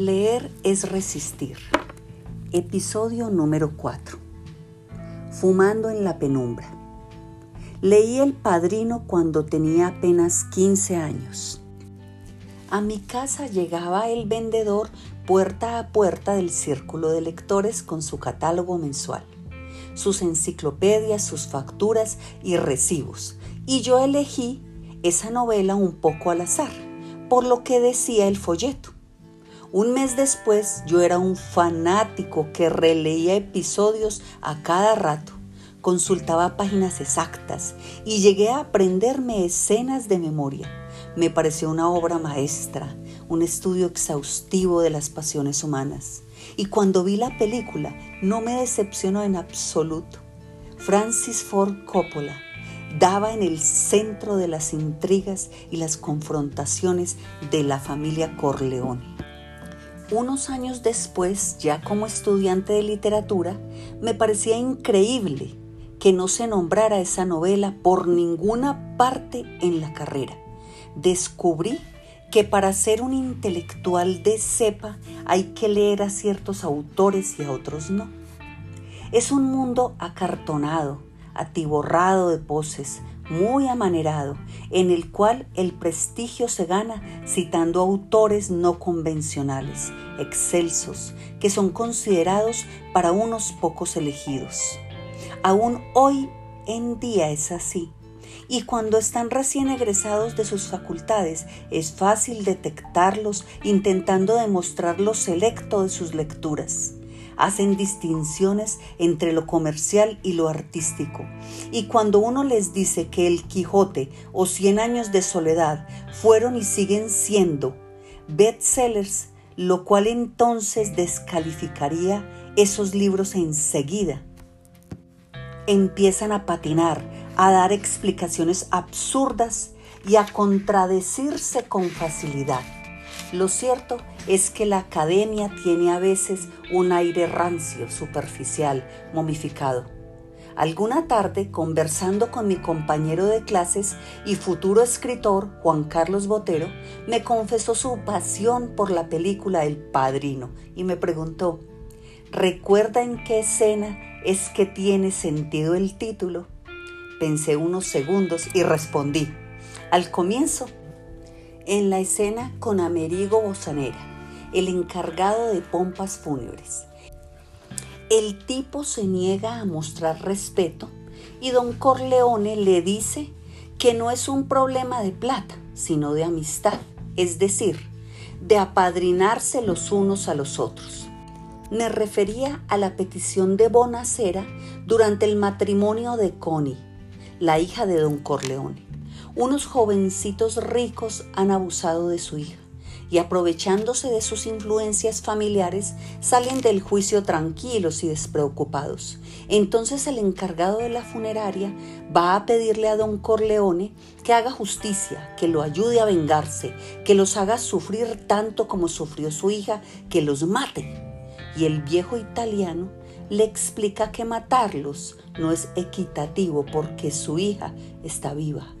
Leer es resistir. Episodio número 4. Fumando en la penumbra. Leí El Padrino cuando tenía apenas 15 años. A mi casa llegaba el vendedor puerta a puerta del círculo de lectores con su catálogo mensual, sus enciclopedias, sus facturas y recibos, y yo elegí esa novela un poco al azar, por lo que decía el folleto. Un mes después yo era un fanático que releía episodios a cada rato, consultaba páginas exactas y llegué a aprenderme escenas de memoria. Me pareció una obra maestra, un estudio exhaustivo de las pasiones humanas. Y cuando vi la película no me decepcionó en absoluto. Francis Ford Coppola daba en el centro de las intrigas y las confrontaciones de la familia Corleone. Unos años después, ya como estudiante de literatura, me parecía increíble que no se nombrara esa novela por ninguna parte en la carrera. Descubrí que para ser un intelectual de cepa hay que leer a ciertos autores y a otros no. Es un mundo acartonado, atiborrado de poses, muy amanerado, en el cual el prestigio se gana citando autores no convencionales, excelsos, que son considerados para unos pocos elegidos. Aún hoy en día es así. Y cuando están recién egresados de sus facultades, es fácil detectarlos intentando demostrar lo selecto de sus lecturas hacen distinciones entre lo comercial y lo artístico. Y cuando uno les dice que El Quijote o Cien años de soledad fueron y siguen siendo bestsellers, lo cual entonces descalificaría esos libros enseguida. Empiezan a patinar, a dar explicaciones absurdas y a contradecirse con facilidad. Lo cierto es que la academia tiene a veces un aire rancio, superficial, momificado. Alguna tarde, conversando con mi compañero de clases y futuro escritor, Juan Carlos Botero, me confesó su pasión por la película El Padrino y me preguntó, ¿recuerda en qué escena es que tiene sentido el título? Pensé unos segundos y respondí, al comienzo en la escena con Amerigo Bosanera, el encargado de pompas fúnebres. El tipo se niega a mostrar respeto y don Corleone le dice que no es un problema de plata, sino de amistad, es decir, de apadrinarse los unos a los otros. Me refería a la petición de Bonacera durante el matrimonio de Connie, la hija de don Corleone unos jovencitos ricos han abusado de su hija y aprovechándose de sus influencias familiares salen del juicio tranquilos y despreocupados. Entonces el encargado de la funeraria va a pedirle a don Corleone que haga justicia, que lo ayude a vengarse, que los haga sufrir tanto como sufrió su hija, que los mate. Y el viejo italiano le explica que matarlos no es equitativo porque su hija está viva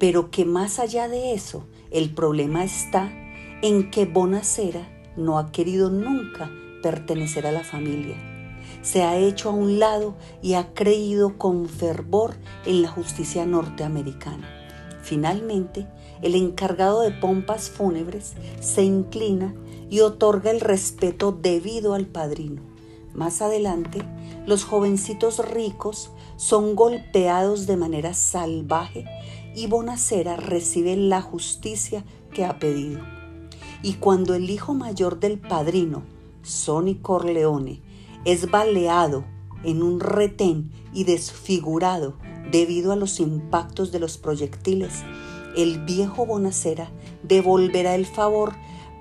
pero que más allá de eso, el problema está en que Bonacera no ha querido nunca pertenecer a la familia. Se ha hecho a un lado y ha creído con fervor en la justicia norteamericana. Finalmente, el encargado de pompas fúnebres se inclina y otorga el respeto debido al padrino. Más adelante, los jovencitos ricos son golpeados de manera salvaje y Bonacera recibe la justicia que ha pedido. Y cuando el hijo mayor del padrino, Sonny Corleone, es baleado en un retén y desfigurado debido a los impactos de los proyectiles, el viejo Bonacera devolverá el favor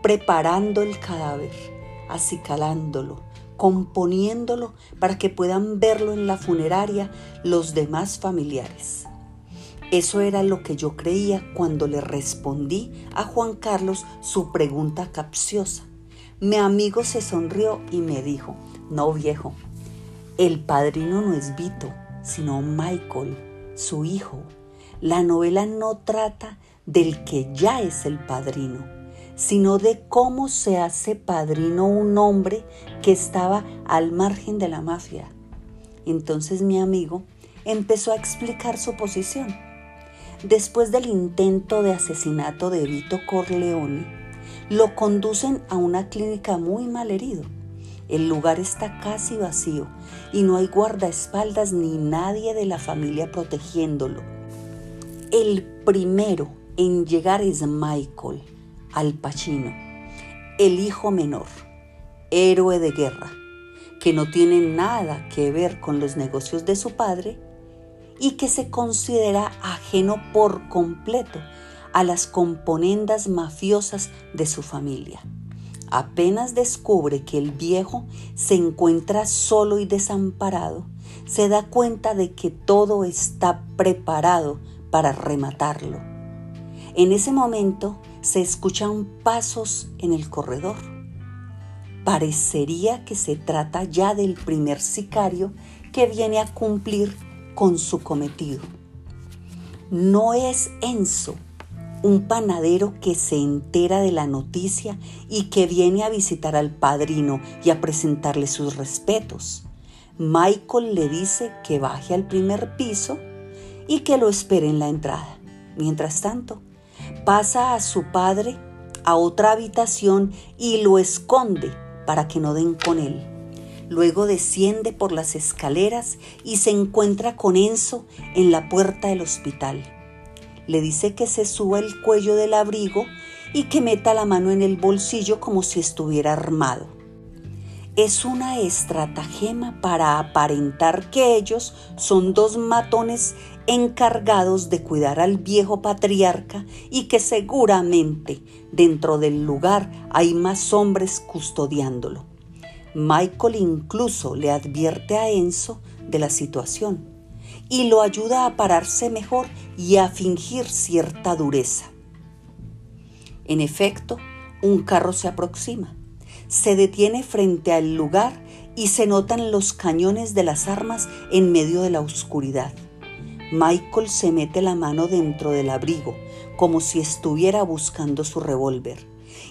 preparando el cadáver, acicalándolo, componiéndolo para que puedan verlo en la funeraria los demás familiares. Eso era lo que yo creía cuando le respondí a Juan Carlos su pregunta capciosa. Mi amigo se sonrió y me dijo, no viejo, el padrino no es Vito, sino Michael, su hijo. La novela no trata del que ya es el padrino, sino de cómo se hace padrino un hombre que estaba al margen de la mafia. Entonces mi amigo empezó a explicar su posición. Después del intento de asesinato de Vito Corleone, lo conducen a una clínica muy mal herido. El lugar está casi vacío y no hay guardaespaldas ni nadie de la familia protegiéndolo. El primero en llegar es Michael Al Pacino, el hijo menor, héroe de guerra, que no tiene nada que ver con los negocios de su padre y que se considera ajeno por completo a las componendas mafiosas de su familia. Apenas descubre que el viejo se encuentra solo y desamparado, se da cuenta de que todo está preparado para rematarlo en ese momento se escuchan pasos en el corredor. Parecería que se trata ya del primer sicario que viene a cumplir con su cometido. No es Enzo, un panadero que se entera de la noticia y que viene a visitar al padrino y a presentarle sus respetos. Michael le dice que baje al primer piso y que lo espere en la entrada. Mientras tanto, pasa a su padre a otra habitación y lo esconde para que no den con él. Luego desciende por las escaleras y se encuentra con Enzo en la puerta del hospital. Le dice que se suba el cuello del abrigo y que meta la mano en el bolsillo como si estuviera armado. Es una estratagema para aparentar que ellos son dos matones encargados de cuidar al viejo patriarca y que seguramente dentro del lugar hay más hombres custodiándolo. Michael incluso le advierte a Enzo de la situación y lo ayuda a pararse mejor y a fingir cierta dureza. En efecto, un carro se aproxima, se detiene frente al lugar y se notan los cañones de las armas en medio de la oscuridad. Michael se mete la mano dentro del abrigo, como si estuviera buscando su revólver.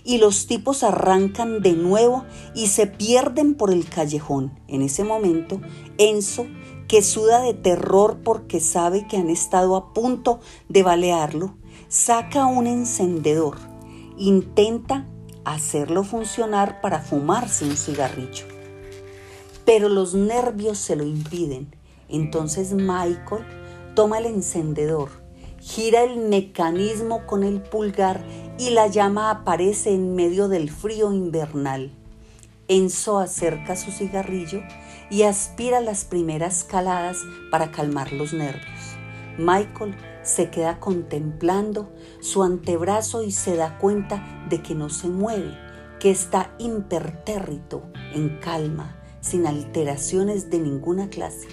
Y los tipos arrancan de nuevo y se pierden por el callejón. En ese momento, Enzo, que suda de terror porque sabe que han estado a punto de balearlo, saca un encendedor. Intenta hacerlo funcionar para fumarse un cigarrillo. Pero los nervios se lo impiden. Entonces Michael toma el encendedor, gira el mecanismo con el pulgar y la llama aparece en medio del frío invernal. Enzo acerca su cigarrillo y aspira las primeras caladas para calmar los nervios. Michael se queda contemplando su antebrazo y se da cuenta de que no se mueve, que está impertérrito, en calma, sin alteraciones de ninguna clase.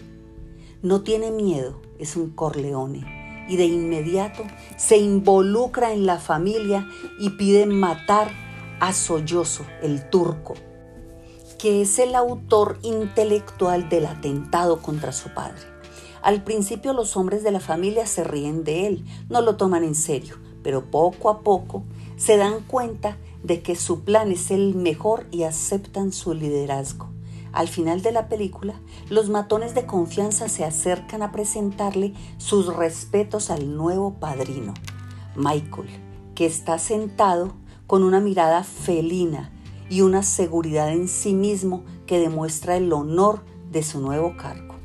No tiene miedo, es un Corleone y de inmediato se involucra en la familia y pide matar a Sollozo, el turco, que es el autor intelectual del atentado contra su padre. Al principio los hombres de la familia se ríen de él, no lo toman en serio, pero poco a poco se dan cuenta de que su plan es el mejor y aceptan su liderazgo. Al final de la película, los matones de confianza se acercan a presentarle sus respetos al nuevo padrino, Michael, que está sentado con una mirada felina y una seguridad en sí mismo que demuestra el honor de su nuevo cargo.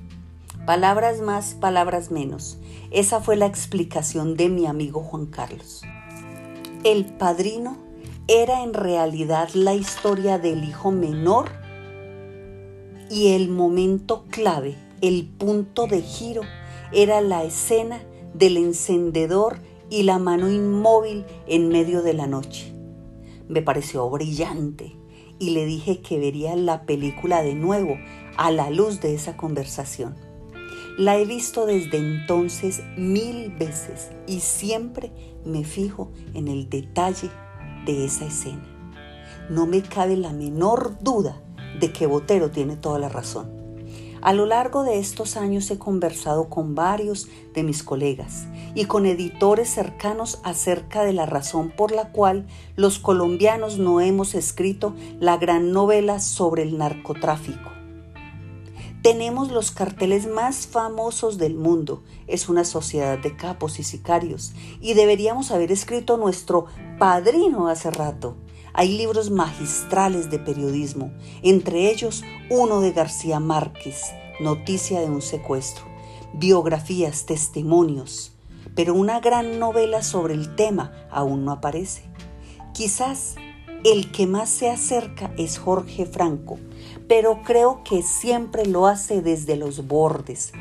Palabras más, palabras menos. Esa fue la explicación de mi amigo Juan Carlos. El padrino era en realidad la historia del hijo menor y el momento clave, el punto de giro, era la escena del encendedor y la mano inmóvil en medio de la noche. Me pareció brillante y le dije que vería la película de nuevo a la luz de esa conversación. La he visto desde entonces mil veces y siempre me fijo en el detalle de esa escena. No me cabe la menor duda de que Botero tiene toda la razón. A lo largo de estos años he conversado con varios de mis colegas y con editores cercanos acerca de la razón por la cual los colombianos no hemos escrito la gran novela sobre el narcotráfico. Tenemos los carteles más famosos del mundo. Es una sociedad de capos y sicarios. Y deberíamos haber escrito nuestro padrino hace rato. Hay libros magistrales de periodismo, entre ellos uno de García Márquez, Noticia de un secuestro, biografías, testimonios, pero una gran novela sobre el tema aún no aparece. Quizás el que más se acerca es Jorge Franco, pero creo que siempre lo hace desde los bordes,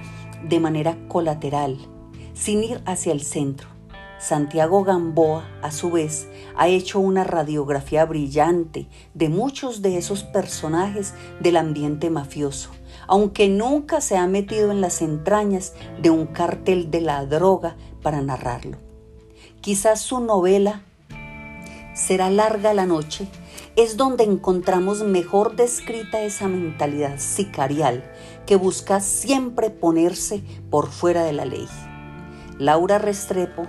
de manera colateral, sin ir hacia el centro. Santiago Gamboa, a su vez, ha hecho una radiografía brillante de muchos de esos personajes del ambiente mafioso, aunque nunca se ha metido en las entrañas de un cartel de la droga para narrarlo. Quizás su novela Será larga la noche es donde encontramos mejor descrita esa mentalidad sicarial que busca siempre ponerse por fuera de la ley. Laura Restrepo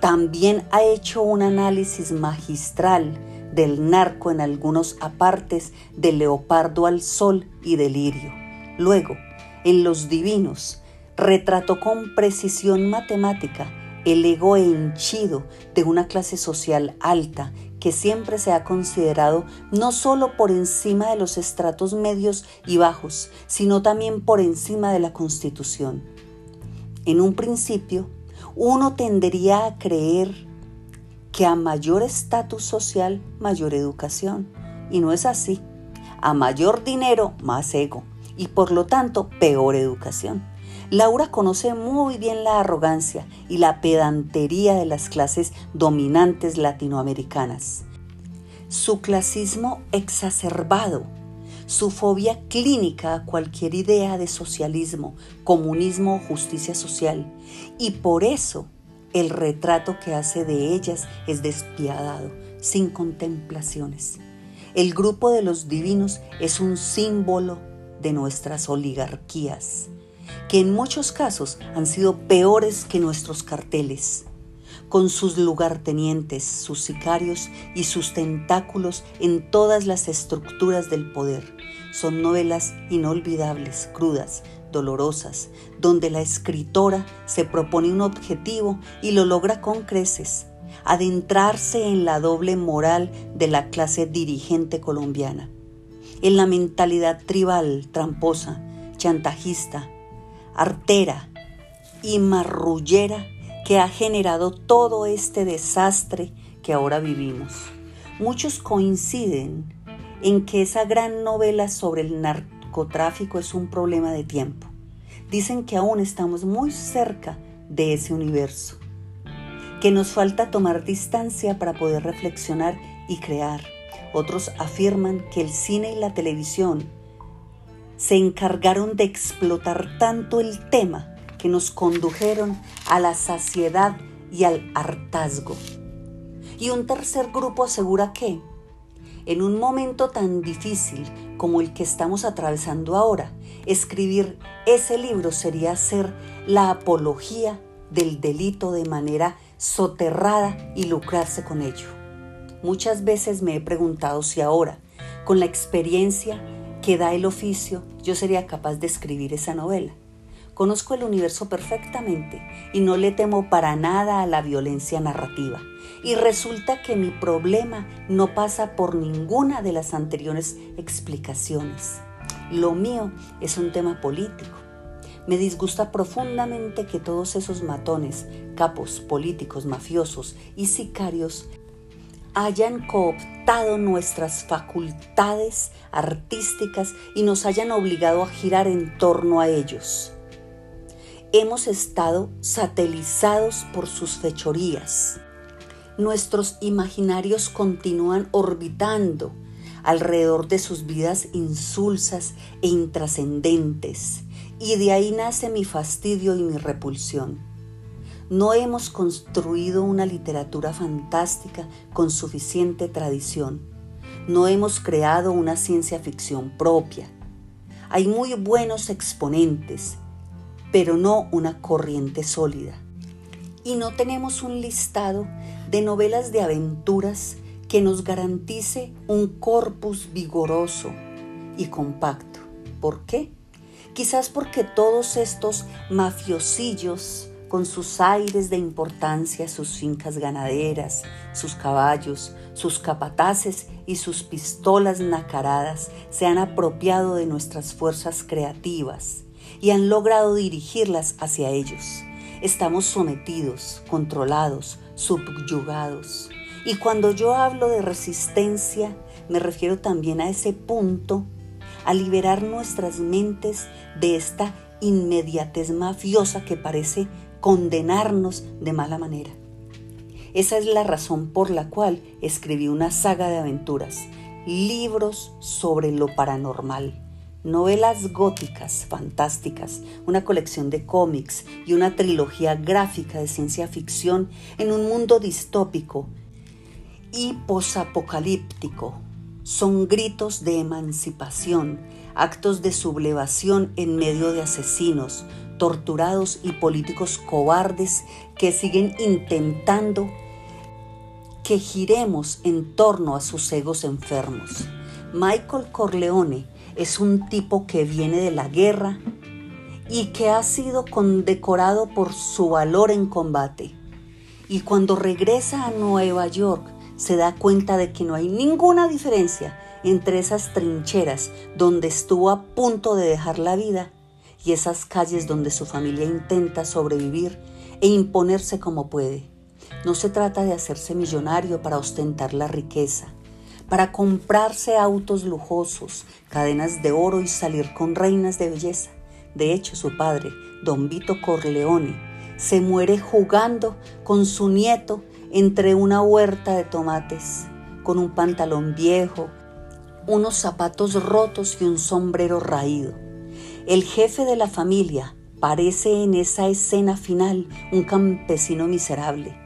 también ha hecho un análisis magistral del narco en algunos apartes de Leopardo al Sol y Delirio. Luego, en Los Divinos, retrató con precisión matemática el ego henchido de una clase social alta que siempre se ha considerado no solo por encima de los estratos medios y bajos, sino también por encima de la Constitución. En un principio, uno tendería a creer que a mayor estatus social, mayor educación. Y no es así. A mayor dinero, más ego. Y por lo tanto, peor educación. Laura conoce muy bien la arrogancia y la pedantería de las clases dominantes latinoamericanas. Su clasismo exacerbado su fobia clínica a cualquier idea de socialismo, comunismo o justicia social. Y por eso el retrato que hace de ellas es despiadado, sin contemplaciones. El grupo de los divinos es un símbolo de nuestras oligarquías, que en muchos casos han sido peores que nuestros carteles con sus lugartenientes, sus sicarios y sus tentáculos en todas las estructuras del poder. Son novelas inolvidables, crudas, dolorosas, donde la escritora se propone un objetivo y lo logra con creces, adentrarse en la doble moral de la clase dirigente colombiana, en la mentalidad tribal, tramposa, chantajista, artera y marrullera que ha generado todo este desastre que ahora vivimos. Muchos coinciden en que esa gran novela sobre el narcotráfico es un problema de tiempo. Dicen que aún estamos muy cerca de ese universo, que nos falta tomar distancia para poder reflexionar y crear. Otros afirman que el cine y la televisión se encargaron de explotar tanto el tema que nos condujeron a la saciedad y al hartazgo. Y un tercer grupo asegura que, en un momento tan difícil como el que estamos atravesando ahora, escribir ese libro sería hacer la apología del delito de manera soterrada y lucrarse con ello. Muchas veces me he preguntado si ahora, con la experiencia que da el oficio, yo sería capaz de escribir esa novela. Conozco el universo perfectamente y no le temo para nada a la violencia narrativa. Y resulta que mi problema no pasa por ninguna de las anteriores explicaciones. Lo mío es un tema político. Me disgusta profundamente que todos esos matones, capos, políticos, mafiosos y sicarios hayan cooptado nuestras facultades artísticas y nos hayan obligado a girar en torno a ellos hemos estado satelizados por sus fechorías. Nuestros imaginarios continúan orbitando alrededor de sus vidas insulsas e intrascendentes, y de ahí nace mi fastidio y mi repulsión. No hemos construido una literatura fantástica con suficiente tradición. No hemos creado una ciencia ficción propia Hay muy buenos exponentes, pero no una corriente sólida. Y no tenemos un listado de novelas de aventuras que nos garantice un corpus vigoroso y compacto. ¿Por qué? Quizás porque todos estos mafiosillos con sus aires de importancia, sus fincas ganaderas, sus caballos, sus capataces y sus pistolas nacaradas se han apropiado de nuestras fuerzas creativas y han logrado dirigirlas hacia ellos. Estamos sometidos, controlados, subyugados. Y cuando yo hablo de resistencia, me refiero también a ese punto, a liberar nuestras mentes de esta inmediatez mafiosa que parece condenarnos de mala manera. Esa es la razón por la cual escribí una saga de aventuras, libros sobre lo paranormal, novelas góticas fantásticas, una colección de cómics y una trilogía gráfica de ciencia ficción en un mundo distópico y posapocalíptico. Son gritos de emancipación, actos de sublevación en medio de asesinos, torturados y políticos cobardes que siguen intentando que giremos en torno a sus egos enfermos. Michael Corleone es un tipo que viene de la guerra y que ha sido condecorado por su valor en combate. Y cuando regresa a Nueva York se da cuenta de que no hay ninguna diferencia entre esas trincheras donde estuvo a punto de dejar la vida y esas calles donde su familia intenta sobrevivir e imponerse como puede. No se trata de hacerse millonario para ostentar la riqueza, para comprarse autos lujosos, cadenas de oro y salir con reinas de belleza. De hecho, su padre, don Vito Corleone, se muere jugando con su nieto entre una huerta de tomates, con un pantalón viejo, unos zapatos rotos y un sombrero raído. El jefe de la familia parece en esa escena final un campesino miserable.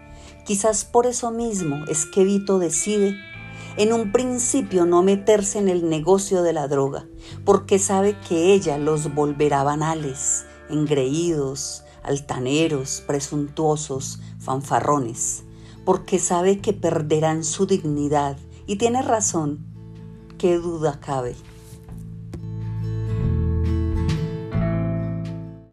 Quizás por eso mismo es que Vito decide en un principio no meterse en el negocio de la droga, porque sabe que ella los volverá banales, engreídos, altaneros, presuntuosos, fanfarrones, porque sabe que perderán su dignidad. Y tiene razón, qué duda cabe.